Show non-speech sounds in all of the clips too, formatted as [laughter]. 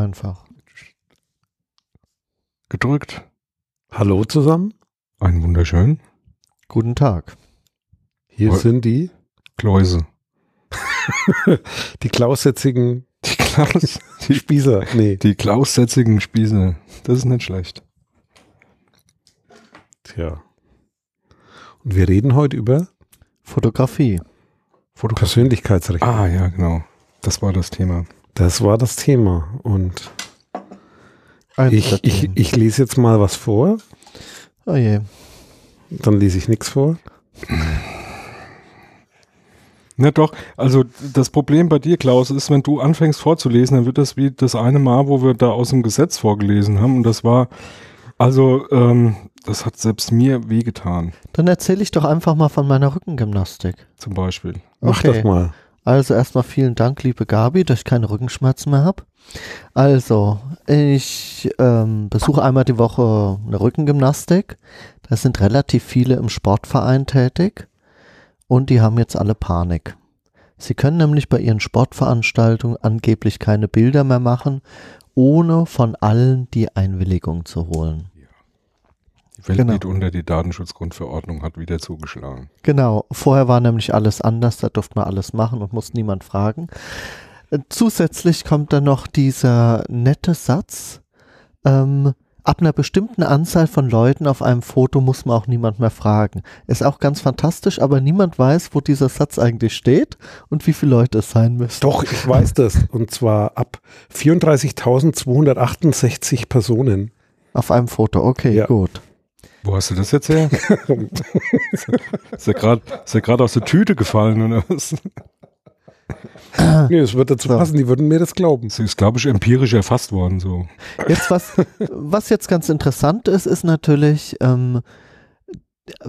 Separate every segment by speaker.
Speaker 1: einfach.
Speaker 2: Gedrückt.
Speaker 3: Hallo zusammen.
Speaker 2: Einen wunderschönen.
Speaker 1: Guten Tag.
Speaker 3: Hier
Speaker 2: Woll-
Speaker 3: sind die,
Speaker 2: Kläuse. [laughs]
Speaker 3: die klaussätzigen [laughs]
Speaker 2: Die Klaus, die,
Speaker 3: Spießer. Nee,
Speaker 2: die klaussätzigen Spieße. Das ist nicht schlecht.
Speaker 3: tja. Und wir reden heute über
Speaker 1: Fotografie.
Speaker 2: Fotografie.
Speaker 3: Persönlichkeitsrechte.
Speaker 2: Ah, ja, genau. Das war das Thema.
Speaker 3: Das war das Thema. Und ich, ich, ich lese jetzt mal was vor.
Speaker 1: oh je.
Speaker 3: Dann lese ich nichts vor.
Speaker 2: Na doch, also das Problem bei dir, Klaus, ist, wenn du anfängst vorzulesen, dann wird das wie das eine Mal, wo wir da aus dem Gesetz vorgelesen haben. Und das war, also, ähm, das hat selbst mir wehgetan,
Speaker 1: Dann erzähle ich doch einfach mal von meiner Rückengymnastik.
Speaker 2: zum Beispiel.
Speaker 3: Mach
Speaker 1: Okay.
Speaker 3: das mal.
Speaker 1: Also erstmal vielen Dank, liebe Gabi, dass ich keine Rückenschmerzen mehr habe. Also, ich ähm, besuche einmal die Woche eine Rückengymnastik. Da sind relativ viele im Sportverein tätig und die haben jetzt alle Panik. Sie können nämlich bei ihren Sportveranstaltungen angeblich keine Bilder mehr machen, ohne von allen die Einwilligung zu holen.
Speaker 2: Die Welt
Speaker 1: Genau.
Speaker 2: geht unter, die Datenschutzgrundverordnung hat wieder zugeschlagen.
Speaker 1: Genau, vorher war nämlich alles anders, da durfte man alles machen und musste niemand fragen. Äh, Zusätzlich kommt dann noch dieser nette Satz, ähm, ab einer bestimmten Anzahl von Leuten auf einem Foto muss man auch niemand mehr fragen. Ist auch ganz fantastisch, aber niemand weiß, wo dieser Satz eigentlich steht und wie viele Leute es sein müssen.
Speaker 3: Doch, ich weiß das. Und zwar ab 34.268 Personen.
Speaker 1: Auf einem Foto, okay,
Speaker 3: Ja.
Speaker 1: gut.
Speaker 2: Wo hast du das jetzt her? [laughs] ist ja gerade ja aus der Tüte gefallen oder was?
Speaker 3: Nee, es wird dazu
Speaker 1: So.
Speaker 3: passen, die würden mir das glauben.
Speaker 2: Das ist, glaube ich, empirisch erfasst worden so.
Speaker 1: Jetzt was, was jetzt ganz interessant ist, ist natürlich, ähm,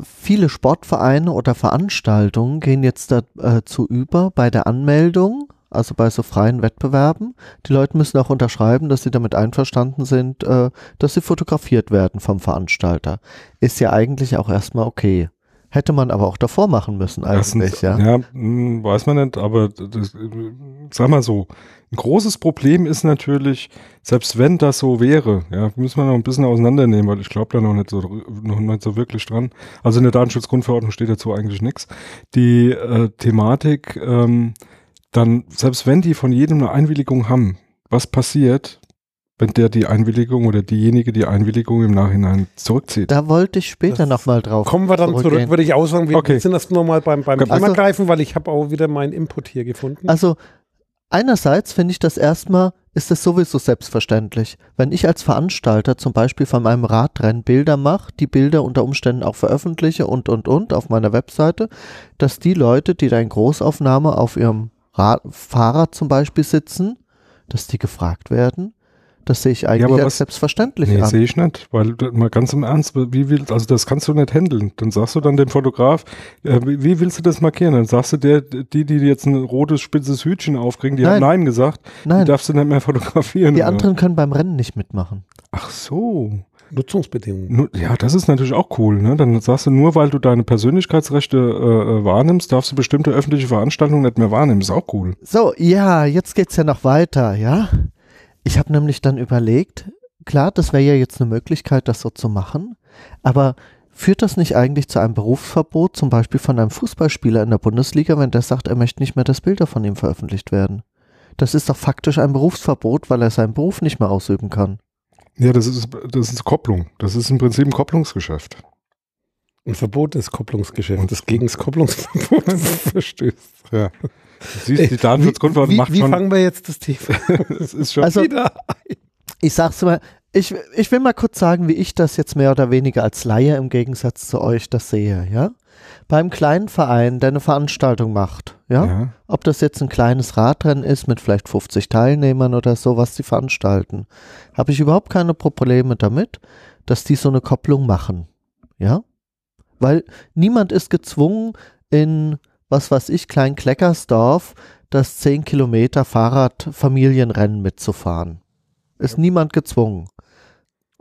Speaker 1: viele Sportvereine oder Veranstaltungen gehen jetzt dazu über bei der Anmeldung, also bei so freien Wettbewerben. Die Leute müssen auch unterschreiben, dass sie damit einverstanden sind, äh, dass sie fotografiert werden vom Veranstalter. Ist ja eigentlich auch erstmal okay. Hätte man aber auch davor machen müssen eigentlich,
Speaker 2: Erstens,
Speaker 1: ja.
Speaker 2: ja mh, weiß man nicht, aber das, äh, sag mal so, ein großes Problem ist natürlich, selbst wenn das so wäre, ja, müssen wir noch ein bisschen auseinandernehmen, weil ich glaube da noch nicht so noch nicht so wirklich dran. Also in der Datenschutzgrundverordnung steht dazu eigentlich nichts. Die äh, Thematik, ähm, dann, selbst wenn die von jedem eine Einwilligung haben, was passiert, wenn der die Einwilligung oder diejenige die Einwilligung im Nachhinein zurückzieht?
Speaker 1: Da wollte ich später
Speaker 3: Das-
Speaker 1: nochmal drauf.
Speaker 3: Kommen wir dann zurück, würde ich aussagen. Wir
Speaker 2: Okay.
Speaker 3: sind das nochmal beim, beim
Speaker 2: Also-
Speaker 3: Thema greifen, weil ich habe auch wieder meinen Input hier gefunden.
Speaker 1: Also einerseits finde ich das erstmal, ist es sowieso selbstverständlich. Wenn ich als Veranstalter zum Beispiel von meinem Radrennen Bilder mache, die Bilder unter Umständen auch veröffentliche und, und, und auf meiner Webseite, dass die Leute, die da in Großaufnahme auf ihrem Rad Fahrrad zum Beispiel sitzen, dass die gefragt werden, das sehe ich eigentlich
Speaker 2: aber
Speaker 1: als
Speaker 2: was-
Speaker 1: selbstverständlich
Speaker 2: Nee,
Speaker 1: an.
Speaker 2: sehe ich nicht, weil mal ganz im Ernst, wie willst, also das kannst du nicht handeln. Dann sagst du dann dem Fotograf, äh, wie, wie willst du das markieren? Dann sagst du der, die, die jetzt ein rotes, spitzes Hütchen aufkriegen, die
Speaker 1: Nein.
Speaker 2: haben Nein gesagt, die
Speaker 1: Nein,
Speaker 2: darfst du nicht mehr fotografieren.
Speaker 1: die
Speaker 2: oder?
Speaker 1: anderen können beim Rennen nicht mitmachen.
Speaker 2: Ach so.
Speaker 3: Nutzungsbedingungen.
Speaker 2: Nu- Ja, das ist natürlich auch cool. Ne? Dann sagst du, nur weil du deine Persönlichkeitsrechte äh, äh, wahrnimmst, darfst du bestimmte öffentliche Veranstaltungen nicht mehr wahrnehmen. Ist auch cool.
Speaker 1: So, ja, jetzt geht's ja noch weiter, ja. Ich habe nämlich dann überlegt, klar, das wäre ja jetzt eine Möglichkeit, das so zu machen, aber führt das nicht eigentlich zu einem Berufsverbot, zum Beispiel von einem Fußballspieler in der Bundesliga, wenn der sagt, er möchte nicht mehr, dass Bilder von ihm veröffentlicht werden? Das ist doch faktisch ein Berufsverbot, weil er seinen Beruf nicht mehr ausüben kann.
Speaker 2: Ja, das ist, das ist Kopplung. Das ist im Prinzip ein Kopplungsgeschäft.
Speaker 3: Ein Verbot ist Kopplungsgeschäft, das gegen das Kopplungsverbot [laughs] verstößt.
Speaker 2: Ja. Du siehst, die Datenschutzgrundverordnung
Speaker 3: wie,
Speaker 2: macht
Speaker 3: wie
Speaker 2: schon.
Speaker 3: fangen wir jetzt das Thema [laughs]
Speaker 2: Das ist schon
Speaker 1: Also,
Speaker 3: wieder?
Speaker 1: ich sag's mal, ich, ich will mal kurz sagen, wie ich das jetzt mehr oder weniger als Laie im Gegensatz zu euch das sehe, ja? Beim kleinen Verein, der eine Veranstaltung macht, ja?
Speaker 2: ja.
Speaker 1: Ob das jetzt ein kleines Radrennen ist mit vielleicht 50 Teilnehmern oder so, was die veranstalten, habe ich überhaupt keine Probleme damit, dass die so eine Kopplung machen. Ja? Weil niemand ist gezwungen, in, was weiß ich, Klein-Kleckersdorf das 10 Kilometer Fahrrad-Familienrennen mitzufahren. Ist niemand gezwungen.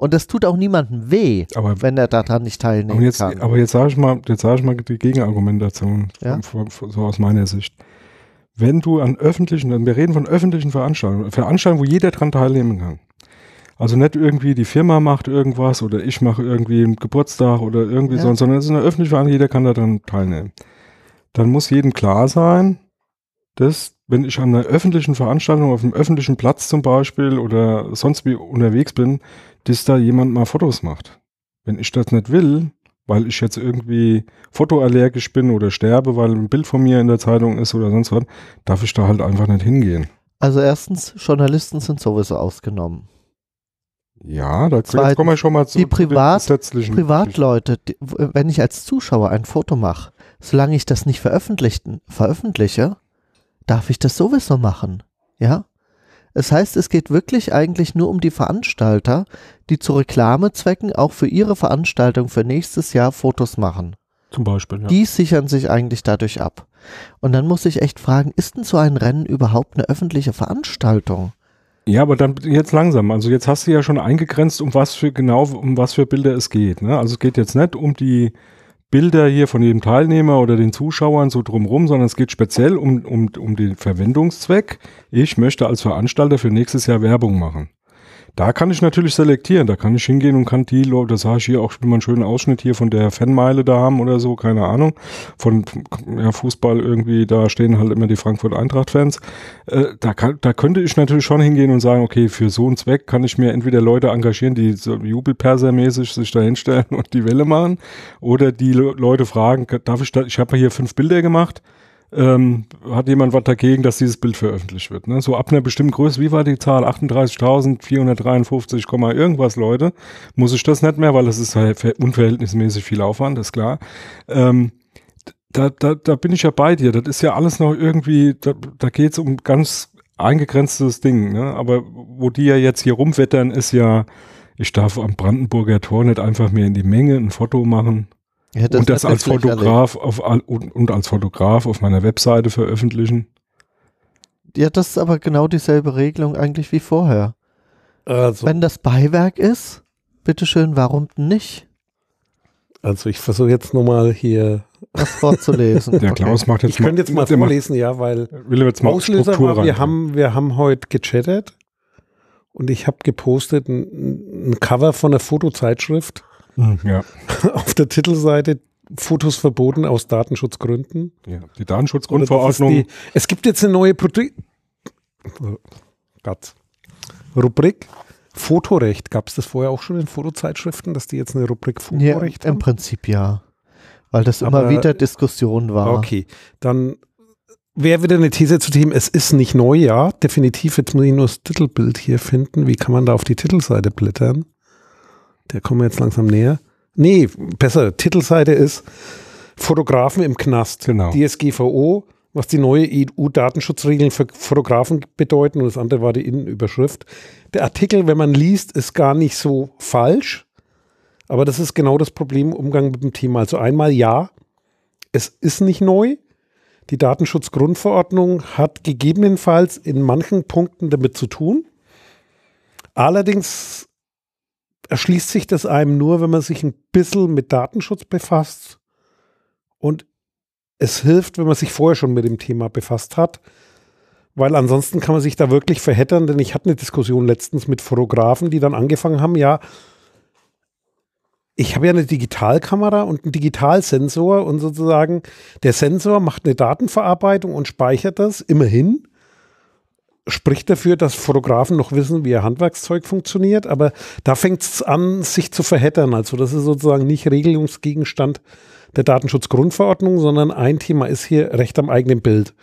Speaker 1: Und es tut auch niemandem weh,
Speaker 2: Aber
Speaker 1: wenn er daran nicht teilnehmen
Speaker 2: Aber jetzt,
Speaker 1: kann.
Speaker 2: aber jetzt sage ich mal, jetzt sage ich mal die Gegenargumentation
Speaker 1: Ja.
Speaker 2: von- von- so aus meiner Sicht. wenn du an öffentlichen, wir reden von öffentlichen Veranstaltungen, Veranstaltungen, wo jeder dran teilnehmen kann. Also nicht irgendwie die Firma macht irgendwas oder ich mache irgendwie einen Geburtstag oder irgendwie
Speaker 1: Ja.
Speaker 2: so, sondern es ist eine öffentliche Veranstaltung, jeder kann daran teilnehmen. Dann muss jedem klar sein, dass, wenn ich an einer öffentlichen Veranstaltung auf einem öffentlichen Platz zum Beispiel oder sonst wie unterwegs bin, dass da jemand mal Fotos macht. Wenn ich das nicht will, weil ich jetzt irgendwie fotoallergisch bin oder sterbe, weil ein Bild von mir in der Zeitung ist oder sonst was, darf ich da halt einfach nicht hingehen.
Speaker 1: Also erstens, Journalisten sind sowieso ausgenommen.
Speaker 2: Ja, da
Speaker 1: Zweitens,
Speaker 2: kommen wir schon mal zu,
Speaker 1: die
Speaker 2: den
Speaker 1: Privat-
Speaker 2: gesetzlichen
Speaker 1: Privatleute, die, wenn ich als Zuschauer ein Foto mache, solange ich das nicht veröffentlichen, veröffentliche, darf ich das sowieso machen. Ja? Es heißt, es geht wirklich eigentlich nur um die Veranstalter, die zu Reklamezwecken auch für ihre Veranstaltung für nächstes Jahr Fotos machen.
Speaker 2: Zum Beispiel, ja.
Speaker 1: Die sichern sich eigentlich dadurch ab. Und dann muss ich echt fragen, ist denn so ein Rennen überhaupt eine öffentliche Veranstaltung?
Speaker 2: Ja, aber dann jetzt langsam. Also jetzt hast du ja schon eingegrenzt, um was für genau, um was für Bilder es geht. Ne? Also es geht jetzt nicht um die Bilder hier von jedem Teilnehmer oder den Zuschauern so drumrum, sondern es geht speziell um, um, um den Verwendungszweck. Ich möchte als Veranstalter für nächstes Jahr Werbung machen. Da kann ich natürlich selektieren. Da kann ich hingehen und kann die Leute, das sage ich hier auch, will mal einen schönen Ausschnitt hier von der Fanmeile da haben oder so, keine Ahnung. Von ja, Fußball irgendwie, da stehen halt immer die Frankfurt Eintracht-Fans. Äh, da, kann, da könnte ich natürlich schon hingehen und sagen, okay, für so einen Zweck kann ich mir entweder Leute engagieren, die so Jubelperser-mäßig sich da hinstellen [laughs] und die Welle machen, oder die Le Leute fragen, darf ich da, ich habe hier fünf Bilder gemacht, ähm, hat jemand was dagegen, dass dieses Bild veröffentlicht wird. Ne? So ab einer bestimmten Größe, wie war die Zahl? 38.453, Komma irgendwas Leute, muss ich das nicht mehr, weil das ist halt ver- unverhältnismäßig viel Aufwand, ist klar. Ähm, da, da, da bin ich ja bei dir. Das ist ja alles noch irgendwie, da, da geht es um ganz eingegrenztes Ding. Ne? Aber wo die ja jetzt hier rumwettern, ist ja, ich darf am Brandenburger Tor nicht einfach mehr in die Menge ein Foto machen
Speaker 1: Ja,
Speaker 2: und das als. Fotograf auf und, und als Fotograf auf meiner Webseite veröffentlichen.
Speaker 1: Ja, das ist aber genau dieselbe Regelung eigentlich wie vorher.
Speaker 3: Also,
Speaker 1: Wenn das Beiwerk ist, bitteschön, warum nicht?
Speaker 3: also ich versuche jetzt nochmal hier.
Speaker 1: Was vorzulesen. [laughs]
Speaker 2: Der Klaus macht jetzt
Speaker 3: Ich könnte jetzt mal vorlesen, ja, weil
Speaker 2: Will jetzt mal
Speaker 3: Auslöser
Speaker 2: Struktur
Speaker 3: war, wir haben, wir haben heute gechattet und ich habe gepostet ein, ein Cover von einer Fotozeitschrift
Speaker 2: Ja, [laughs]
Speaker 3: auf der Titelseite Fotos verboten aus Datenschutzgründen.
Speaker 2: ja. Die Datenschutzgrundverordnung.
Speaker 3: die- Es gibt jetzt eine neue Produ Gott. Rubrik Fotorecht. Gab es das vorher auch schon in Fotozeitschriften, dass die jetzt eine Rubrik
Speaker 1: Ja,
Speaker 3: Fotorecht
Speaker 1: im
Speaker 3: haben?
Speaker 1: Prinzip ja. Weil das
Speaker 3: Aber-
Speaker 1: immer wieder Diskussion war.
Speaker 3: Okay, dann wäre wieder eine These zu dem, es ist nicht neu, ja, definitiv. Jetzt muss ich nur das Titelbild hier finden. Wie kann man da auf die Titelseite blättern? Der kommen wir jetzt langsam näher. Nee, besser. Titelseite ist Fotografen im Knast.
Speaker 2: Genau.
Speaker 3: DSGVO, was die neue EU-Datenschutzregeln für Fotografen bedeuten. Und das andere war die Innenüberschrift. Der Artikel, wenn man liest, ist gar nicht so falsch. Aber das ist genau das Problem im Umgang mit dem Thema. Also einmal ja, es ist nicht neu. Die Datenschutzgrundverordnung hat gegebenenfalls in manchen Punkten damit zu tun. Allerdings erschließt sich das einem nur, wenn man sich ein bisschen mit Datenschutz befasst. Und es hilft, wenn man sich vorher schon mit dem Thema befasst hat. Weil ansonsten kann man sich da wirklich verheddern, denn ich hatte eine Diskussion letztens mit Fotografen, die dann angefangen haben, ja, ich habe ja eine Digitalkamera und einen Digitalsensor und sozusagen der Sensor macht eine Datenverarbeitung und speichert das immerhin. Spricht dafür, dass Fotografen noch wissen, wie ihr Handwerkszeug funktioniert, aber da fängt es an, sich zu verheddern. Also das ist sozusagen nicht Regelungsgegenstand der Datenschutzgrundverordnung, sondern ein Thema ist hier Recht am eigenen Bild.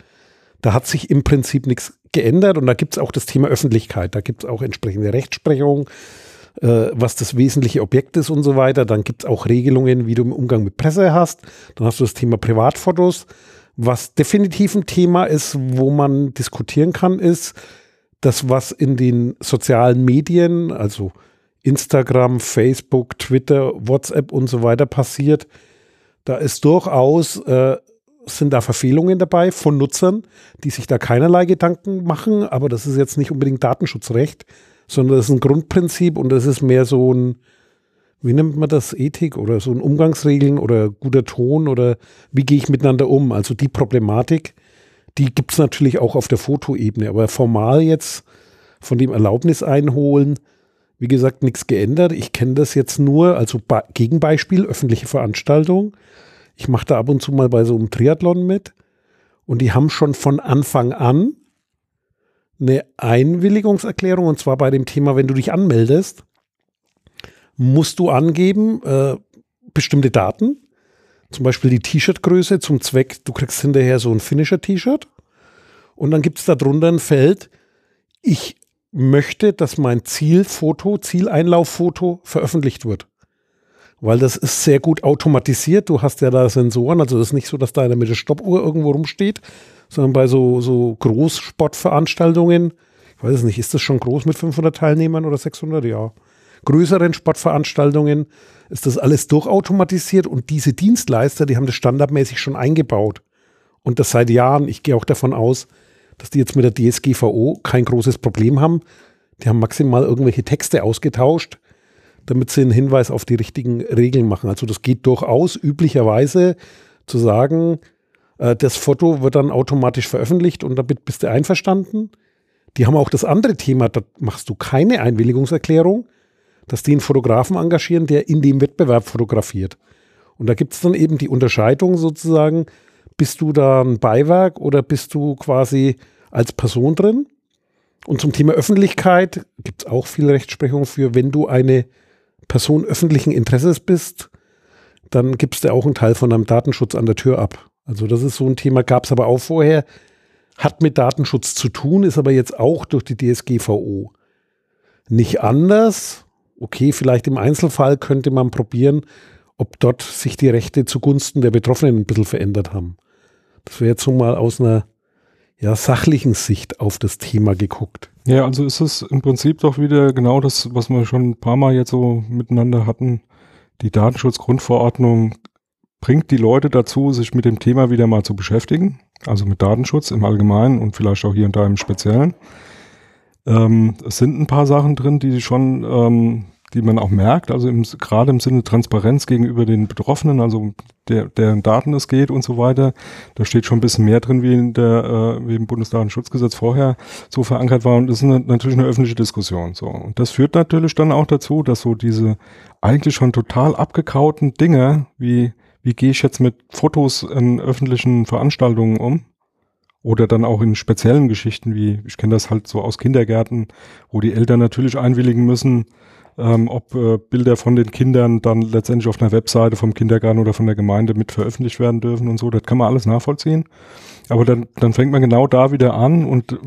Speaker 3: Da hat sich im Prinzip nichts geändert und da gibt es auch das Thema Öffentlichkeit. Da gibt es auch entsprechende Rechtsprechung, äh, was das wesentliche Objekt ist und so weiter. Dann gibt es auch Regelungen, wie du im Umgang mit Presse hast. Dann hast du das Thema Privatfotos. Was definitiv ein Thema ist, wo man diskutieren kann, ist das, was in den sozialen Medien, also Instagram, Facebook, Twitter, WhatsApp und so weiter passiert. Da ist durchaus, äh, sind da Verfehlungen dabei von Nutzern, die sich da keinerlei Gedanken machen, aber das ist jetzt nicht unbedingt Datenschutzrecht, sondern das ist ein Grundprinzip und das ist mehr so ein, wie nennt man das, Ethik oder so ein Umgangsregeln oder guter Ton oder wie gehe ich miteinander um? Also die Problematik, die gibt es natürlich auch auf der Fotoebene, aber formal jetzt von dem Erlaubnis einholen, wie gesagt, nichts geändert. Ich kenne das jetzt nur, also Ba- Gegenbeispiel, öffentliche Veranstaltung. Ich mache da ab und zu mal bei so einem Triathlon mit und die haben schon von Anfang an eine Einwilligungserklärung und zwar bei dem Thema, wenn du dich anmeldest, musst du angeben äh, bestimmte Daten, zum Beispiel die T-Shirt-Größe zum Zweck, du kriegst hinterher so ein Finisher-T-Shirt und dann gibt es darunter ein Feld, ich möchte, dass mein Zielfoto, Zieleinlauffoto veröffentlicht wird. Weil das ist sehr gut automatisiert. Du hast ja da Sensoren, also das ist nicht so, dass da in der Mitte Stoppuhr irgendwo rumsteht, sondern bei so, so Großsportveranstaltungen, ich weiß es nicht, ist das schon groß mit 500 Teilnehmern oder 600? Ja. Größeren Sportveranstaltungen ist das alles durchautomatisiert und diese Dienstleister, die haben das standardmäßig schon eingebaut. Und das seit Jahren. Ich gehe auch davon aus, dass die jetzt mit der DSGVO kein großes Problem haben. Die haben maximal irgendwelche Texte ausgetauscht, damit sie einen Hinweis auf die richtigen Regeln machen. Also das geht durchaus üblicherweise zu sagen, äh, das Foto wird dann automatisch veröffentlicht und damit bist du einverstanden. Die haben auch das andere Thema, da machst du keine Einwilligungserklärung, dass die einen Fotografen engagieren, der in dem Wettbewerb fotografiert. Und da gibt es dann eben die Unterscheidung sozusagen, bist du da ein Beiwerk oder bist du quasi als Person drin? Und zum Thema Öffentlichkeit gibt es auch viel Rechtsprechung für, wenn du eine Person öffentlichen Interesses bist, dann gibst du auch einen Teil von deinem Datenschutz an der Tür ab. Also das ist so ein Thema, gab es aber auch vorher, hat mit Datenschutz zu tun, ist aber jetzt auch durch die DSGVO nicht anders. Okay, vielleicht im Einzelfall könnte man probieren, ob dort sich die Rechte zugunsten der Betroffenen ein bisschen verändert haben. Das wäre jetzt so mal aus einer ja, sachlichen Sicht auf das Thema geguckt.
Speaker 2: Ja, also ist es im Prinzip doch wieder genau das, was wir schon ein paar Mal jetzt so miteinander hatten. Die Datenschutzgrundverordnung bringt die Leute dazu, sich mit dem Thema wieder mal zu beschäftigen. Also mit Datenschutz im Allgemeinen und vielleicht auch hier und da im Speziellen. Ähm, es sind ein paar Sachen drin, die schon, ähm, die man auch merkt, also im, gerade im Sinne Transparenz gegenüber den Betroffenen, also der, deren Daten es geht und so weiter. Da steht schon ein bisschen mehr drin, wie in der, äh, wie im Bundesdatenschutzgesetz vorher so verankert war. Und das ist eine, natürlich eine öffentliche Diskussion. So. Und das führt natürlich dann auch dazu, dass so diese eigentlich schon total abgekauten Dinge, wie, wie gehe ich jetzt mit Fotos in öffentlichen Veranstaltungen um? Oder dann auch in speziellen Geschichten, wie ich kenne das halt so aus Kindergärten, wo die Eltern natürlich einwilligen müssen, ähm, ob äh, Bilder von den Kindern dann letztendlich auf einer Webseite vom Kindergarten oder von der Gemeinde mit veröffentlicht werden dürfen und so. Das kann man alles nachvollziehen. Aber dann, dann fängt man genau da wieder an und äh,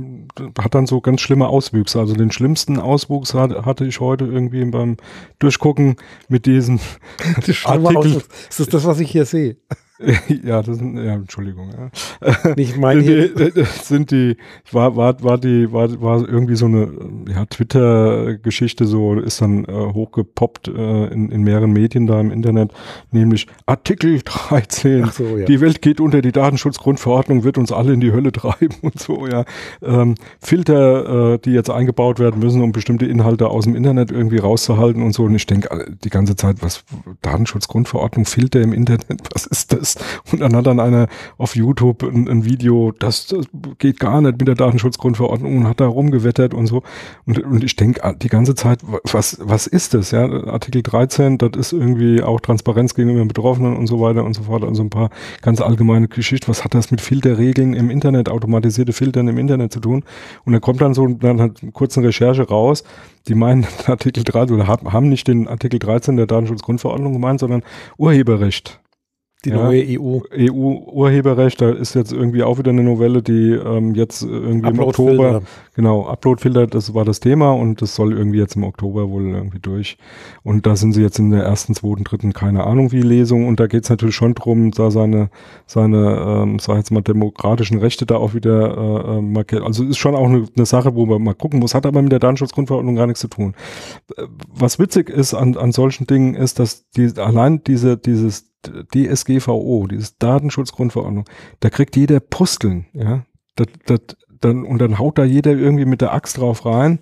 Speaker 2: hat dann so ganz schlimme Auswüchse. Also den schlimmsten Auswuchs hat, hatte ich heute irgendwie beim Durchgucken mit diesem [laughs] Artikel.
Speaker 3: Aus. Ist das das, was ich hier sehe? [laughs]
Speaker 2: ja, das sind, ja, Entschuldigung. Ja.
Speaker 3: Nicht meine
Speaker 2: die, die, [laughs] sind die, war, war, war die, war, war irgendwie so eine, ja, Twitter-Geschichte so, ist dann äh, hochgepoppt äh, in, in mehreren Medien da im Internet, nämlich Artikel 13.
Speaker 3: Ach so, ja.
Speaker 2: Die Welt geht unter, die Datenschutzgrundverordnung wird uns alle in die Hölle [laughs] treiben und so, ja. Ähm, Filter, äh, die jetzt eingebaut werden müssen, um bestimmte Inhalte aus dem Internet irgendwie rauszuhalten und so. Und ich denke die ganze Zeit, was, Datenschutzgrundverordnung, Filter im Internet, was ist das? Und dann hat dann einer auf YouTube ein, ein Video, das, das, geht gar nicht mit der Datenschutzgrundverordnung und hat da rumgewettert und so. Und, und ich denke die ganze Zeit, was, was ist das? Ja, Artikel 13, das ist irgendwie auch Transparenz gegenüber Betroffenen und so weiter und so fort. Also ein paar ganz allgemeine Geschichten. Was hat das mit Filterregeln im Internet, automatisierte Filtern im Internet zu tun? Und dann kommt dann so dann hat eine kurze Recherche raus, die meinen [laughs] Artikel 13 oder haben nicht den Artikel 13 der Datenschutzgrundverordnung gemeint, sondern Urheberrecht.
Speaker 3: Die ja, neue EU.
Speaker 2: EU-Urheberrecht, da ist jetzt irgendwie auch wieder eine Novelle, die ähm, jetzt irgendwie im Oktober, genau, Uploadfilter, das war das Thema und das soll irgendwie jetzt im Oktober wohl irgendwie durch. Und da sind sie jetzt in der ersten, zweiten, dritten, keine Ahnung wie Lesung und da geht es natürlich schon drum, da seine, seine, ähm, sag jetzt mal, demokratischen Rechte da auch wieder äh, markiert. Also ist schon auch eine, eine Sache, wo man mal gucken muss, hat aber mit der Datenschutzgrundverordnung gar nichts zu tun. Was witzig ist an, an solchen Dingen ist, dass die, allein diese, dieses DSGVO, dieses Datenschutzgrundverordnung, da kriegt jeder Pusteln, ja. Das, das, dann, und dann haut da jeder irgendwie mit der Axt drauf rein,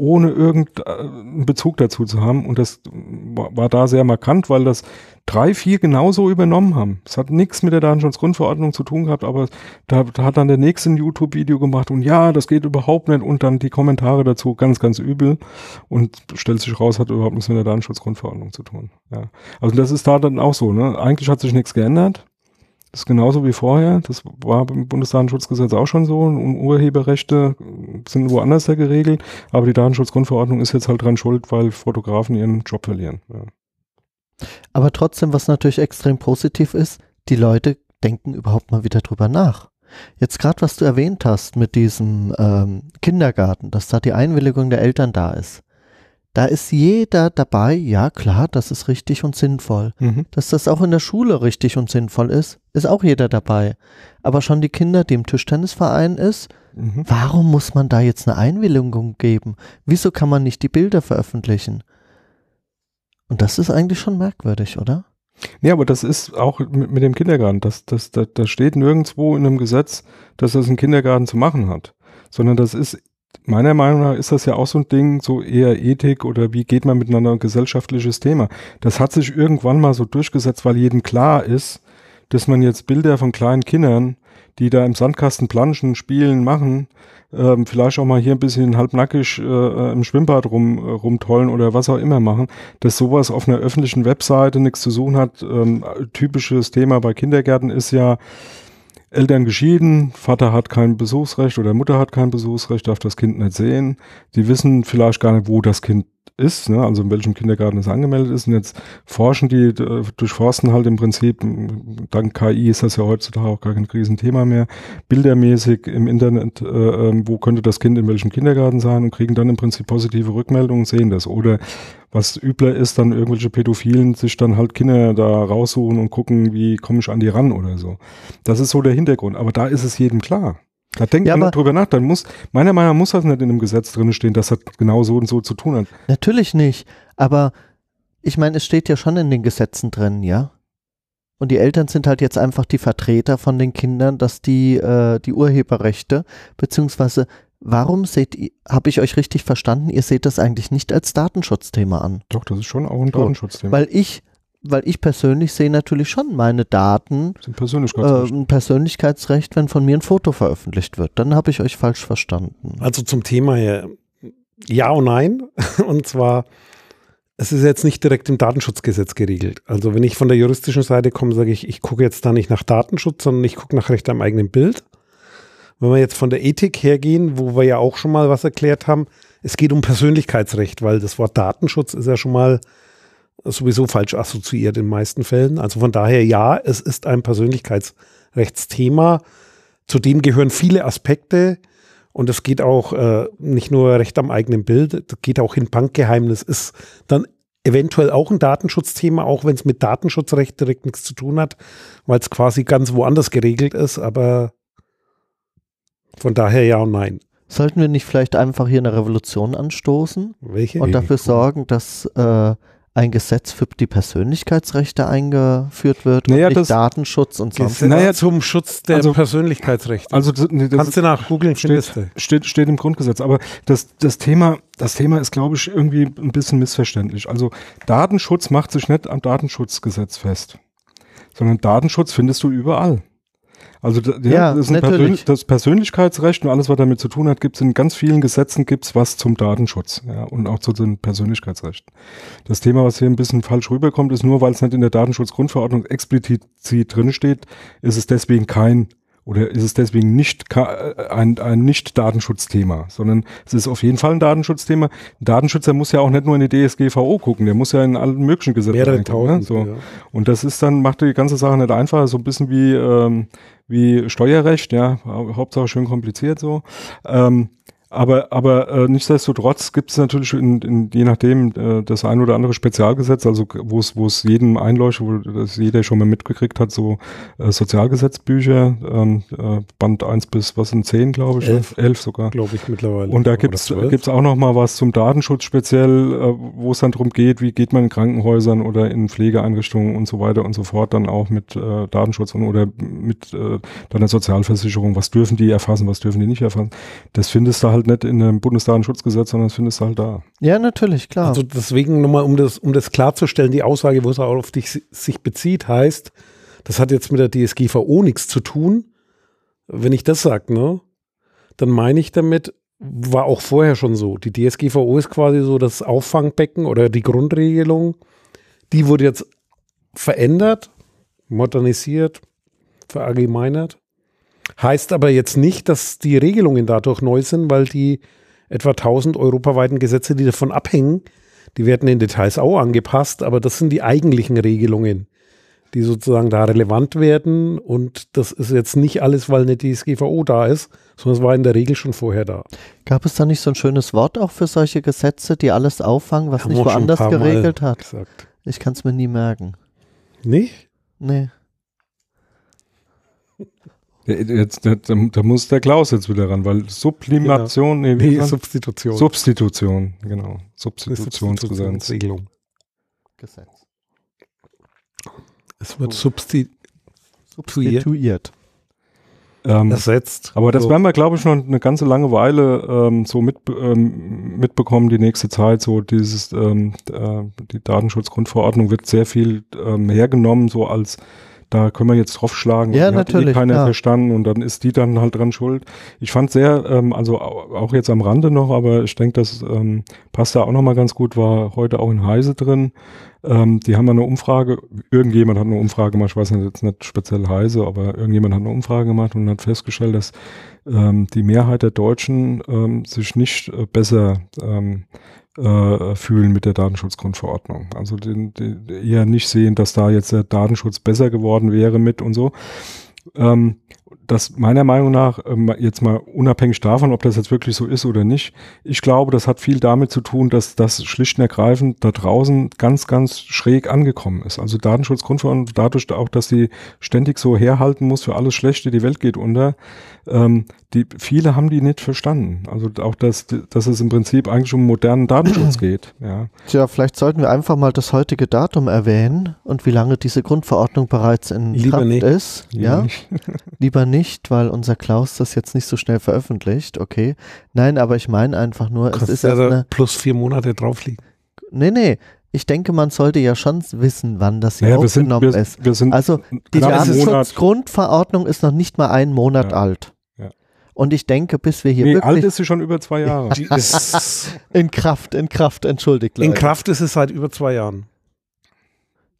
Speaker 2: ohne irgendeinen Bezug dazu zu haben. Und das war, war da sehr markant, weil das drei, vier genauso übernommen haben. Es hat nichts mit der Datenschutzgrundverordnung zu tun gehabt, aber da, da hat dann der nächste ein YouTube-Video gemacht und ja, das geht überhaupt nicht und dann die Kommentare dazu ganz, ganz übel und stellt sich raus, hat überhaupt nichts mit der Datenschutzgrundverordnung zu tun. Ja. Also das ist da dann auch so, ne? Eigentlich hat sich nichts geändert. Das ist genauso wie vorher. Das war beim Bundesdatenschutzgesetz auch schon so. Und Urheberrechte sind woanders ja geregelt. Aber die Datenschutzgrundverordnung ist jetzt halt dran schuld, weil Fotografen ihren Job verlieren. Ja.
Speaker 1: Aber trotzdem, was natürlich extrem positiv ist, die Leute denken überhaupt mal wieder drüber nach. Jetzt gerade, was du erwähnt hast mit diesem ähm, Kindergarten, dass da die Einwilligung der Eltern da ist. Da ist jeder dabei, ja klar, das ist richtig und sinnvoll.
Speaker 2: Mhm.
Speaker 1: Dass das auch in der Schule richtig und sinnvoll ist, ist auch jeder dabei. Aber schon die Kinder, die im Tischtennisverein ist,
Speaker 2: Mhm.
Speaker 1: warum muss man da jetzt eine Einwilligung geben? Wieso kann man nicht die Bilder veröffentlichen? Und das ist eigentlich schon merkwürdig, oder?
Speaker 2: Nee, aber das ist auch mit, mit dem Kindergarten. Das, das, das, das steht nirgendwo in einem Gesetz, dass das ein Kindergarten zu machen hat. Sondern das ist, meiner Meinung nach, ist das ja auch so ein Ding, so eher Ethik oder wie geht man miteinander, ein gesellschaftliches Thema. Das hat sich irgendwann mal so durchgesetzt, weil jedem klar ist, dass man jetzt Bilder von kleinen Kindern, die da im Sandkasten planschen, spielen, machen, ähm, vielleicht auch mal hier ein bisschen halbnackig äh, im Schwimmbad rum, äh, rumtollen oder was auch immer machen, dass sowas auf einer öffentlichen Webseite nichts zu suchen hat. Ähm, typisches Thema bei Kindergärten ist ja, Eltern geschieden, Vater hat kein Besuchsrecht oder Mutter hat kein Besuchsrecht, darf das Kind nicht sehen. Die wissen vielleicht gar nicht, wo das Kind ist, ne? also in welchem Kindergarten es angemeldet ist. Und jetzt forschen die, durchforsten halt im Prinzip, dank KI ist das ja heutzutage auch gar kein Riesenthema mehr, bildermäßig im Internet, äh, ähm, wo könnte das Kind in welchem Kindergarten sein und kriegen dann im Prinzip positive Rückmeldungen, sehen das. Oder was übler ist, dann irgendwelche Pädophilen sich dann halt Kinder da raussuchen und gucken, wie komme ich an die ran oder so. Das ist so der Hintergrund. Aber da ist es jedem klar. Da denkt
Speaker 1: Ja,
Speaker 2: man drüber nach. Dann muss, meiner Meinung nach muss das nicht in einem Gesetz drin stehen, dass das genau so und so zu tun hat.
Speaker 1: Natürlich nicht, aber ich meine, es steht ja schon in den Gesetzen drin, ja? Und die Eltern sind halt jetzt einfach die Vertreter von den Kindern, dass die äh, die Urheberrechte, beziehungsweise warum seht ihr, habe ich euch richtig verstanden, ihr seht das eigentlich nicht als Datenschutzthema an?
Speaker 2: Doch, das ist schon auch ein Datenschutzthema.
Speaker 1: Weil ich, weil ich persönlich sehe natürlich schon meine Daten,
Speaker 2: Das sind
Speaker 1: äh,
Speaker 2: Persönlichkeitsrechte.
Speaker 1: ein Persönlichkeitsrecht, wenn von mir ein Foto veröffentlicht wird. Dann habe ich euch falsch verstanden.
Speaker 3: Also zum Thema her, ja und nein. [laughs] Und zwar, es ist jetzt nicht direkt im Datenschutzgesetz geregelt. Also wenn ich von der juristischen Seite komme, sage ich, ich gucke jetzt da nicht nach Datenschutz, sondern ich gucke nach Recht am eigenen Bild. Wenn wir jetzt von der Ethik hergehen, wo wir ja auch schon mal was erklärt haben, es geht um Persönlichkeitsrecht, weil das Wort Datenschutz ist ja schon mal sowieso falsch assoziiert in den meisten Fällen. Also von daher ja, es ist ein Persönlichkeitsrechtsthema. Zu dem gehören viele Aspekte. Und es geht auch äh, nicht nur Recht am eigenen Bild, das geht auch in Bankgeheimnis, ist dann eventuell auch ein Datenschutzthema, auch wenn es mit Datenschutzrecht direkt nichts zu tun hat, weil es quasi ganz woanders geregelt ist, aber von daher ja und nein.
Speaker 1: Sollten wir nicht vielleicht einfach hier eine Revolution anstoßen?
Speaker 3: Welche?
Speaker 1: und dafür sorgen, dass äh, ein Gesetz für die Persönlichkeitsrechte eingeführt wird
Speaker 2: Naja,
Speaker 1: und nicht
Speaker 2: das-
Speaker 1: Datenschutz und sonst.
Speaker 3: Gesetz
Speaker 2: Naja,
Speaker 3: zum Schutz der
Speaker 2: also-
Speaker 3: Persönlichkeitsrechte.
Speaker 2: Also das, nee, das
Speaker 3: Kannst du nach googeln, findest du.
Speaker 2: steht, steht im Grundgesetz. Aber das, das Thema, das Thema ist, glaube ich, irgendwie ein bisschen missverständlich. Also Datenschutz macht sich nicht am Datenschutzgesetz fest, sondern Datenschutz findest du überall. Also ja,
Speaker 1: Ja,
Speaker 2: das. Persön das Persönlichkeitsrecht und alles, was damit zu tun hat, gibt es in ganz vielen Gesetzen gibt's was zum Datenschutz ja, und auch zu den Persönlichkeitsrechten. Das Thema, was hier ein bisschen falsch rüberkommt, ist nur, weil es nicht in der Datenschutzgrundverordnung explizit drin steht, ist es deswegen kein oder ist es deswegen nicht äh, ein, ein Nicht-Datenschutzthema, sondern es ist auf jeden Fall ein Datenschutzthema. Ein Datenschützer muss ja auch nicht nur in die DSGVO gucken, der muss ja in allen möglichen Gesetzen
Speaker 3: Mehrere
Speaker 2: reingucken,
Speaker 3: tausend.
Speaker 2: Ne? So.
Speaker 3: ja.
Speaker 2: Und das ist dann, macht die ganze Sache nicht einfacher, so ein bisschen wie, ähm, wie Steuerrecht, ja, hau- Hauptsache schön kompliziert so. Ähm, Aber, aber äh, nichtsdestotrotz gibt es natürlich in, in, je nachdem äh, das ein oder andere Spezialgesetz, also wo es wo es jedem einleuchtet, wo das jeder schon mal mitgekriegt hat, so äh, Sozialgesetzbücher, ähm, äh, Band 1 bis was sind 10, glaube ich,
Speaker 3: Elf.
Speaker 2: 11 sogar.
Speaker 3: Glaube ich mittlerweile.
Speaker 2: Und da gibt's gibt's auch noch mal was zum Datenschutz speziell, äh, wo es dann darum geht, wie geht man in Krankenhäusern oder in Pflegeeinrichtungen und so weiter und so fort dann auch mit äh, Datenschutz und oder mit äh, deiner Sozialversicherung, was dürfen die erfassen, was dürfen die nicht erfassen. Das findest du halt nicht in einem Bundesdatenschutzgesetz, sondern das findest du halt da.
Speaker 1: Ja, natürlich, klar.
Speaker 3: Also deswegen nochmal, um das, um das klarzustellen, die Aussage, wo es auch auf dich si- sich bezieht, heißt, das hat jetzt mit der DSGVO nichts zu tun. Wenn ich das sage, ne, dann meine ich damit, war auch vorher schon so. Die DSGVO ist quasi so das Auffangbecken oder die Grundregelung. Die wurde jetzt verändert, modernisiert, verallgemeinert. Heißt aber jetzt nicht, dass die Regelungen dadurch neu sind, weil die etwa 1000 europaweiten Gesetze, die davon abhängen, die werden in Details auch angepasst, aber das sind die eigentlichen Regelungen, die sozusagen da relevant werden. Und das ist jetzt nicht alles, weil eine DSGVO da ist, sondern es war in der Regel schon vorher da.
Speaker 1: Gab es da nicht so ein schönes Wort auch für solche Gesetze, die alles auffangen, was
Speaker 3: Haben
Speaker 1: nicht woanders
Speaker 3: paar Mal
Speaker 1: geregelt hat?
Speaker 3: Gesagt.
Speaker 1: Ich kann es mir nie merken.
Speaker 3: Nicht?
Speaker 1: Nee.
Speaker 2: Jetzt, da, da da muss der Klaus jetzt wieder ran, weil Sublimation, nee, wie
Speaker 3: Nee,
Speaker 2: man?
Speaker 3: Substitution.
Speaker 2: Substitution, genau. Substitutionsgesetz.
Speaker 3: Substitutionsregelung.
Speaker 1: Gesetz.
Speaker 3: Es wird substi
Speaker 1: Substituiert.
Speaker 2: Ähm,
Speaker 3: ersetzt.
Speaker 2: aber das
Speaker 3: So.
Speaker 2: werden wir, glaube ich, noch eine ganze lange Weile ähm, so mit, ähm, mitbekommen, die nächste Zeit. So dieses, ähm, äh, die Datenschutzgrundverordnung wird sehr viel ähm, hergenommen, so als da können wir jetzt draufschlagen.
Speaker 1: Ja,
Speaker 2: eh
Speaker 1: natürlich,
Speaker 2: keiner
Speaker 1: ja.
Speaker 2: verstanden und dann ist die dann halt dran schuld. Ich fand sehr, ähm, also au- auch jetzt am Rande noch, aber ich denke, das ähm, passt da auch nochmal ganz gut, war heute auch in Heise drin. Ähm, die haben eine Umfrage, irgendjemand hat eine Umfrage gemacht, ich weiß nicht, jetzt nicht speziell Heise, aber irgendjemand hat eine Umfrage gemacht und hat festgestellt, dass ähm, die Mehrheit der Deutschen ähm, sich nicht äh, besser ähm, äh, fühlen mit der Datenschutzgrundverordnung. Also den, den, eher nicht sehen, dass da jetzt der Datenschutz besser geworden wäre mit und so. Ähm, das meiner Meinung nach, ähm, jetzt mal unabhängig davon, ob das jetzt wirklich so ist oder nicht, ich glaube, das hat viel damit zu tun, dass das schlicht und ergreifend da draußen ganz, ganz schräg angekommen ist. Also Datenschutzgrundverordnung, dadurch auch, dass die ständig so herhalten muss für alles Schlechte, die Welt geht unter, ähm, die, viele haben die nicht verstanden. Also auch, dass, dass es im Prinzip eigentlich um modernen Datenschutz [clears throat] geht. Ja.
Speaker 1: Tja, vielleicht sollten wir einfach mal das heutige Datum erwähnen und wie lange diese Grundverordnung bereits in
Speaker 3: Lieber
Speaker 1: Kraft
Speaker 3: nicht.
Speaker 1: ist. Ja,
Speaker 2: nicht. [laughs] [laughs]
Speaker 1: lieber nicht, weil unser Klaus das jetzt nicht so schnell veröffentlicht. Okay. Nein, aber ich meine einfach nur, es
Speaker 3: Kannst
Speaker 1: ist
Speaker 3: ja
Speaker 1: erst eine.
Speaker 3: plus vier Monate draufliegen.
Speaker 1: Nee, nee. Ich denke, man sollte ja schon wissen, wann das hier
Speaker 2: Naja, wir sind,
Speaker 1: aufgenommen
Speaker 2: wir,
Speaker 1: ist.
Speaker 2: wir sind
Speaker 1: Also die. Datenschutzgrundverordnung ist noch nicht mal einen Monat
Speaker 2: Ja.
Speaker 1: alt.
Speaker 2: Ja.
Speaker 1: Und ich denke, bis wir hier
Speaker 2: Nee, alt
Speaker 1: wirklich
Speaker 2: ist sie schon über zwei Jahre.
Speaker 3: Die [laughs] ist,
Speaker 1: in Kraft, in Kraft, entschuldigt
Speaker 3: in
Speaker 1: Leute.
Speaker 3: Kraft ist es seit über zwei Jahren.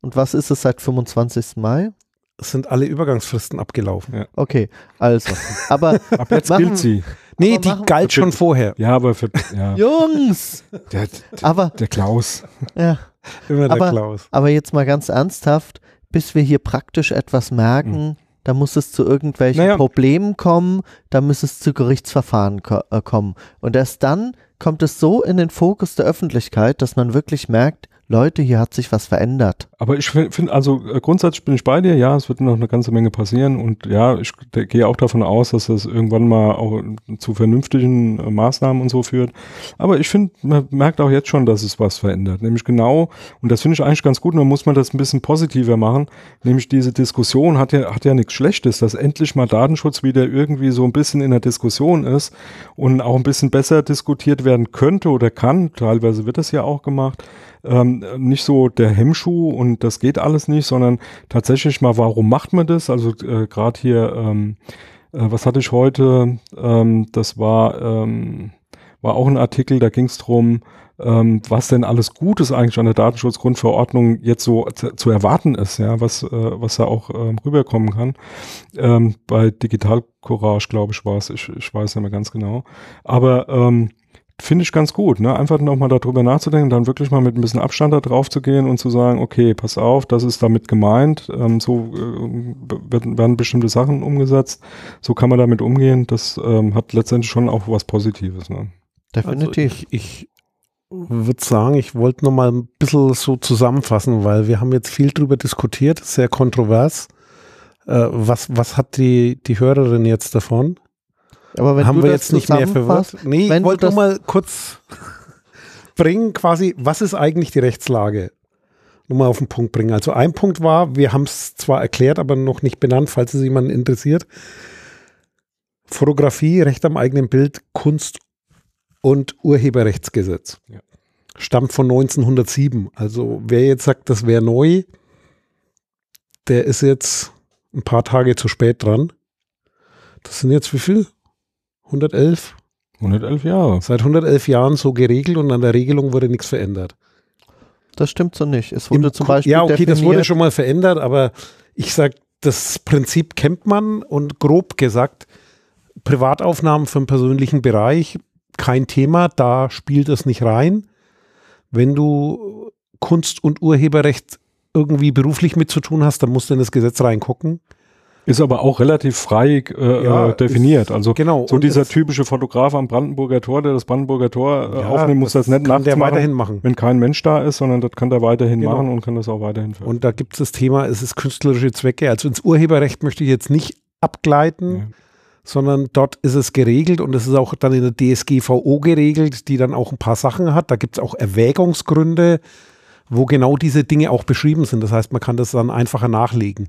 Speaker 1: Und was ist es seit 25. Mai?
Speaker 3: Es sind alle Übergangsfristen abgelaufen.
Speaker 1: Okay, also. Aber
Speaker 2: Ab jetzt
Speaker 1: Machen-
Speaker 2: gilt sie.
Speaker 3: Nee, die
Speaker 1: machen-
Speaker 3: galt schon vorher.
Speaker 2: Ja, aber für, ja,
Speaker 1: Jungs!
Speaker 2: der,
Speaker 1: Aber,
Speaker 2: der Klaus.
Speaker 1: ja,
Speaker 3: Immer der
Speaker 1: Aber-
Speaker 3: Klaus.
Speaker 1: aber jetzt mal ganz ernsthaft, bis wir hier praktisch etwas merken, da muss es zu irgendwelchen
Speaker 2: Naja.
Speaker 1: Problemen kommen, da muss es zu Gerichtsverfahren ko äh, kommen. Und erst dann kommt es so in den Fokus der Öffentlichkeit, dass man wirklich merkt, Leute, hier hat sich was verändert.
Speaker 2: Aber ich finde, also äh, grundsätzlich bin ich bei dir, ja, es wird noch eine ganze Menge passieren und ja, ich gehe auch davon aus, dass das irgendwann mal auch zu vernünftigen äh, Maßnahmen und so führt. Aber ich finde, man merkt auch jetzt schon, dass es was verändert. Nämlich genau, und das finde ich eigentlich ganz gut, nur muss man das ein bisschen positiver machen, nämlich diese Diskussion hat ja, hat ja nichts Schlechtes, dass endlich mal Datenschutz wieder irgendwie so ein bisschen in der Diskussion ist und auch ein bisschen besser diskutiert werden könnte oder kann. Teilweise wird das ja auch gemacht ähm, nicht so der Hemmschuh und das geht alles nicht, sondern tatsächlich mal, warum macht man das? Also äh, gerade hier, ähm, äh, was hatte ich heute? Ähm, das war, ähm, war auch ein Artikel, da ging es drum, ähm, was denn alles Gutes eigentlich an der Datenschutzgrundverordnung jetzt so zu, zu erwarten ist, ja, was, äh, was da auch ähm, rüberkommen kann. Ähm, bei Digital Courage, glaube ich, war es, ich, ich weiß nicht mehr ganz genau. Aber ähm, finde ich ganz gut, ne? Einfach nochmal darüber nachzudenken, dann wirklich mal mit ein bisschen Abstand da drauf zu gehen und zu sagen, okay, pass auf, das ist damit gemeint, ähm, so äh, werden, werden bestimmte Sachen umgesetzt, so kann man damit umgehen, das ähm, hat letztendlich schon auch was Positives, ne?
Speaker 3: Definitiv. Also ich, ich würde sagen, ich wollte nochmal ein bisschen so zusammenfassen, weil wir haben jetzt viel drüber diskutiert, sehr kontrovers. Äh, was, was hat die, die Hörerin jetzt davon?
Speaker 1: Aber wenn haben wir jetzt nicht mehr verwirrt?
Speaker 3: Nee, ich wollte nur mal kurz [laughs] bringen, quasi, was ist eigentlich die Rechtslage? Nur mal auf den Punkt bringen. Also ein Punkt war, wir haben es zwar erklärt, aber noch nicht benannt, falls es jemanden interessiert. Fotografie, Recht am eigenen Bild, Kunst und Urheberrechtsgesetz. Ja. Stammt von 1907. Also wer jetzt sagt, das wäre neu, der ist jetzt ein paar Tage zu spät dran. Das sind jetzt wie viel? 111?
Speaker 2: 111 Jahre.
Speaker 3: Seit 111 Jahren so geregelt und an der Regelung wurde nichts verändert.
Speaker 1: Das stimmt so nicht. Es wurde Im, zum Beispiel.
Speaker 3: Ja, okay, definiert, das wurde schon mal verändert, aber ich sage, das Prinzip kennt man und grob gesagt, Privataufnahmen für den persönlichen Bereich, kein Thema, da spielt es nicht rein. Wenn du Kunst- und Urheberrecht irgendwie beruflich mit zu tun hast, dann musst du in das Gesetz reingucken.
Speaker 2: Ist aber auch relativ frei äh, ja, äh, definiert. Also
Speaker 3: genau.
Speaker 2: so dieser typische Fotograf am Brandenburger Tor, der das Brandenburger Tor äh, ja, aufnehmen muss, das, das nicht nachts
Speaker 3: der machen, weiterhin machen,
Speaker 2: wenn kein Mensch da ist, sondern das kann der weiterhin genau. machen und kann das auch weiterhin
Speaker 3: führen. Und da gibt es das Thema, es ist künstlerische Zwecke. Also ins Urheberrecht möchte ich jetzt nicht abgleiten, ja. sondern dort ist es geregelt und es ist auch dann in der DSGVO geregelt, die dann auch ein paar Sachen hat. Da gibt es auch Erwägungsgründe, wo genau diese Dinge auch beschrieben sind. Das heißt, man kann das dann einfacher nachlegen.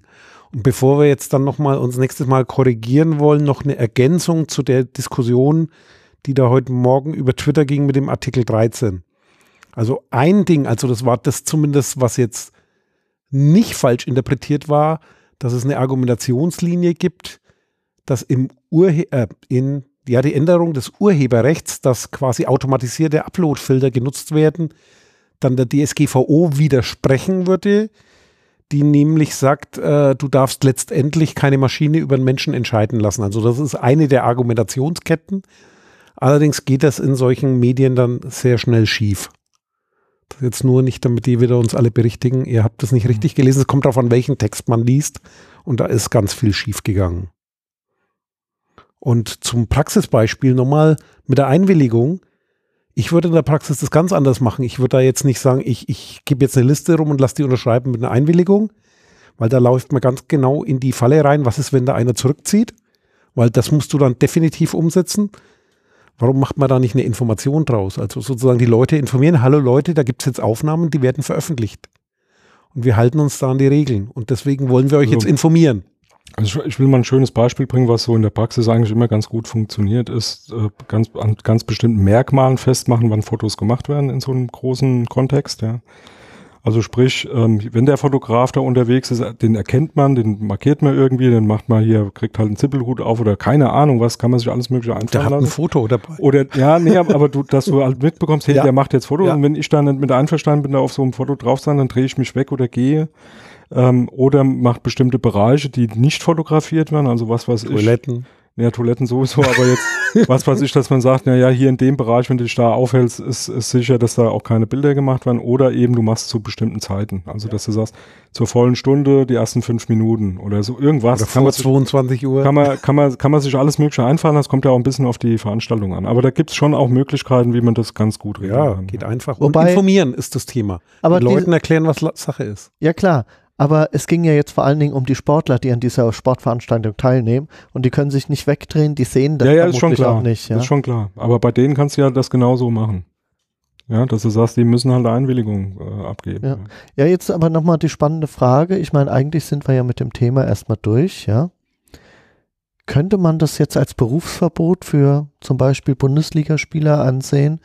Speaker 3: Und bevor wir jetzt dann nochmal uns nächstes Mal korrigieren wollen, noch eine Ergänzung zu der Diskussion, die da heute Morgen über Twitter ging mit dem Artikel 13. Also ein Ding, also das war das zumindest, was jetzt nicht falsch interpretiert war, dass es eine Argumentationslinie gibt, dass im Urhe äh, in ja die Änderung des Urheberrechts, dass quasi automatisierte Uploadfilter genutzt werden, dann der DSGVO widersprechen würde, die nämlich sagt, äh, du darfst letztendlich keine Maschine über einen Menschen entscheiden lassen. Also das ist eine der Argumentationsketten. Allerdings geht das in solchen Medien dann sehr schnell schief. Das jetzt nur nicht, damit die wieder uns alle berichtigen, ihr habt das nicht richtig gelesen. Es kommt darauf an, welchen Text man liest. Und da ist ganz viel schief gegangen. Und zum Praxisbeispiel nochmal mit der Einwilligung. Ich würde in der Praxis das ganz anders machen. Ich würde da jetzt nicht sagen, ich, ich gebe jetzt eine Liste rum und lasse die unterschreiben mit einer Einwilligung, weil da läuft man ganz genau in die Falle rein, was ist, wenn da einer zurückzieht, weil das musst du dann definitiv umsetzen. Warum macht man da nicht eine Information draus? Also sozusagen die Leute informieren, hallo Leute, da gibt es jetzt Aufnahmen, die werden veröffentlicht. Und wir halten uns da an die Regeln. Und deswegen wollen wir euch jetzt informieren.
Speaker 2: Also ich will mal ein schönes Beispiel bringen, was so in der Praxis eigentlich immer ganz gut funktioniert, ist äh, ganz an ganz bestimmten Merkmalen festmachen, wann Fotos gemacht werden in so einem großen Kontext. Ja. Also sprich, ähm, wenn der Fotograf da unterwegs ist, den erkennt man, den markiert man irgendwie, dann macht man hier, kriegt halt einen Zippelhut auf oder keine Ahnung, was kann man sich alles mögliche einfallen
Speaker 3: der hat lassen. ein Foto dabei.
Speaker 2: Oder ja, nee, aber du, dass du halt mitbekommst, hey, ja. der macht jetzt Foto ja. und wenn ich dann nicht mit einverstanden bin, da auf so einem Foto drauf sein, dann drehe ich mich weg oder gehe ähm, oder macht bestimmte Bereiche, die nicht fotografiert werden, also was weiß
Speaker 3: Toiletten. ich.
Speaker 2: Ja, Toiletten sowieso, aber jetzt, [laughs] was weiß ich, dass man sagt, na ja, hier in dem Bereich, wenn du dich da aufhältst, ist, ist sicher, dass da auch keine Bilder gemacht werden oder eben du machst zu bestimmten Zeiten. Also, dass du sagst, zur vollen Stunde die ersten fünf Minuten oder so irgendwas. Oder
Speaker 3: vor 22 Uhr.
Speaker 2: Kann man, kann man, kann man sich alles Mögliche einfallen, das kommt ja auch ein bisschen auf die Veranstaltung an. Aber da gibt es schon auch Möglichkeiten, wie man das ganz gut
Speaker 3: regeln ja, kann. geht einfach. Wobei, Und informieren ist das Thema.
Speaker 1: Aber
Speaker 3: Den Leuten erklären, was Sache ist.
Speaker 1: Ja, klar. Aber es ging ja jetzt vor allen Dingen um die Sportler, die an dieser Sportveranstaltung teilnehmen und die können sich nicht wegdrehen, die sehen das
Speaker 2: ja, ja, ist schon klar.
Speaker 1: auch nicht.
Speaker 2: Ja? ist schon klar. Aber bei denen kannst du ja das genauso machen. Ja, dass du sagst, die müssen halt eine Einwilligung äh, abgeben.
Speaker 1: Ja. ja, jetzt aber nochmal die spannende Frage. Ich meine, eigentlich sind wir ja mit dem Thema erstmal durch, ja. Könnte man das jetzt als Berufsverbot für zum Beispiel Bundesligaspieler ansehen,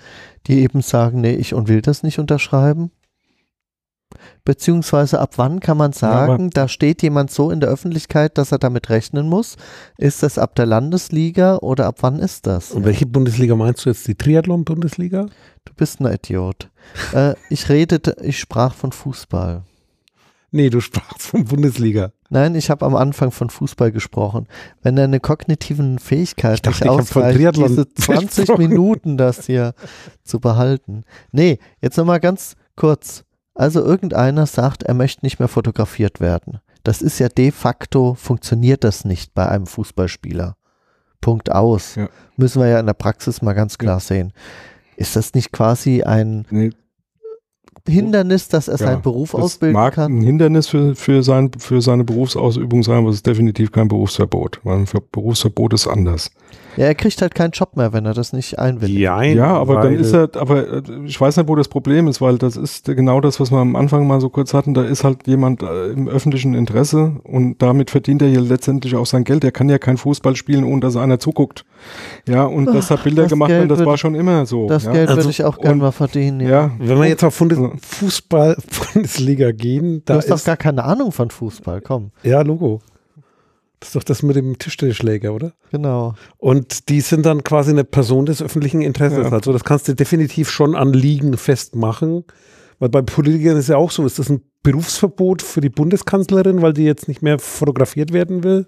Speaker 1: die eben sagen, nee, ich und will das nicht unterschreiben? Beziehungsweise ab wann kann man sagen, ja, da steht jemand so in der Öffentlichkeit, dass er damit rechnen muss? Ist das ab der Landesliga oder ab wann ist das?
Speaker 3: Und welche Bundesliga meinst du jetzt? Die Triathlon-Bundesliga?
Speaker 1: Du bist ein Idiot. äh, ich redete, ich sprach von Fußball.
Speaker 3: Nee, du sprachst von Bundesliga.
Speaker 1: Nein, ich habe am Anfang von Fußball gesprochen. Wenn deine kognitiven Fähigkeiten
Speaker 3: dachte,
Speaker 1: nicht ausreicht, diese [laughs] 20
Speaker 3: gesprochen.
Speaker 1: Minuten das hier zu behalten. Nee, jetzt nochmal ganz kurz. Also irgendeiner sagt, er möchte nicht mehr fotografiert werden. Das ist ja de facto, funktioniert das nicht bei einem Fußballspieler. Punkt aus.
Speaker 2: Ja.
Speaker 1: Müssen wir ja in der Praxis mal ganz klar sehen. Ist das nicht quasi ein
Speaker 2: Nee,
Speaker 1: Hindernis, dass er
Speaker 2: ja,
Speaker 1: seinen Beruf
Speaker 2: das
Speaker 1: ausbilden
Speaker 2: mag
Speaker 1: kann?
Speaker 2: ein Hindernis für, für, sein, für seine Berufsausübung sein, aber es ist definitiv kein Berufsverbot. Weil ein Ver- Berufsverbot ist anders.
Speaker 1: Ja, er kriegt halt keinen Job mehr, wenn er das nicht einwilligt.
Speaker 3: Jein,
Speaker 2: Ja, aber dann ist er, aber äh, ich weiß nicht, wo das Problem ist, weil das ist genau das, was wir am Anfang mal so kurz hatten. Da ist halt jemand äh, im öffentlichen Interesse und damit verdient er ja letztendlich auch sein Geld. Er kann ja kein Fußball spielen, ohne dass einer zuguckt. Ja, und dass da Bilder
Speaker 1: das
Speaker 2: gemacht
Speaker 1: Geld
Speaker 2: werden, das
Speaker 1: wird-
Speaker 2: war schon immer so.
Speaker 1: Das
Speaker 2: ja.
Speaker 1: Geld
Speaker 3: Also-
Speaker 1: würde ich auch gerne
Speaker 2: und-
Speaker 1: mal verdienen. Ja.
Speaker 2: ja.
Speaker 3: Wenn wir jetzt auf Bundes
Speaker 2: Ja.
Speaker 3: Fußball-Bundesliga [laughs] gehen,
Speaker 1: Du
Speaker 3: da
Speaker 1: hast doch gar keine Ahnung von Fußball, komm.
Speaker 3: ja, Logo. Das ist doch das mit dem Tischtennisschläger, oder?
Speaker 1: Genau.
Speaker 3: Und die sind dann quasi eine Person des öffentlichen Interesses.
Speaker 2: Ja.
Speaker 3: Also das kannst du definitiv schon an Liegen festmachen. Weil bei Politikern ist ja auch so, ist das ein Berufsverbot für die Bundeskanzlerin, weil die jetzt nicht mehr fotografiert werden will?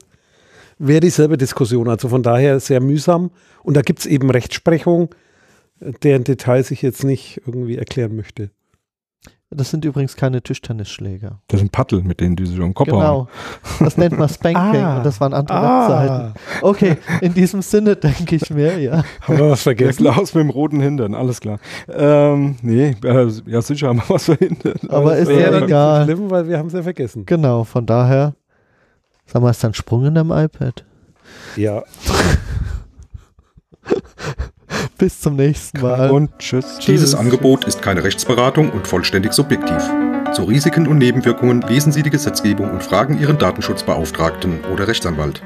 Speaker 3: Wäre dieselbe Diskussion. Also von daher sehr mühsam. Und da gibt es eben Rechtsprechung, deren Details ich jetzt nicht irgendwie erklären möchte.
Speaker 1: Das sind übrigens keine Tischtennisschläger.
Speaker 2: Das sind Paddel, mit denen die sich um den Kopf.
Speaker 1: Genau. Das nennt man Spanking
Speaker 3: Ah.
Speaker 1: und das waren andere
Speaker 3: Ah.
Speaker 1: Webseiten. Okay, in diesem Sinne denke ich mir, ja.
Speaker 3: Haben wir was vergessen?
Speaker 2: Klaus mit dem roten Hintern, alles klar. Ähm, nee, äh, ja sicher haben wir was verhindert.
Speaker 1: Aber ist
Speaker 3: Das wäre
Speaker 1: ja
Speaker 3: dann nicht
Speaker 1: egal.
Speaker 3: so schlimm, weil wir haben es ja vergessen.
Speaker 1: Genau, von daher. Sag mal, ist da ein Sprung in deinem iPad?
Speaker 3: Ja. [laughs]
Speaker 1: Bis zum nächsten Mal.
Speaker 2: Und tschüss.
Speaker 4: Dieses
Speaker 1: Tschüss.
Speaker 4: Angebot ist keine Rechtsberatung und vollständig subjektiv. Zu Risiken und Nebenwirkungen lesen Sie die Gesetzgebung und fragen Ihren Datenschutzbeauftragten oder Rechtsanwalt.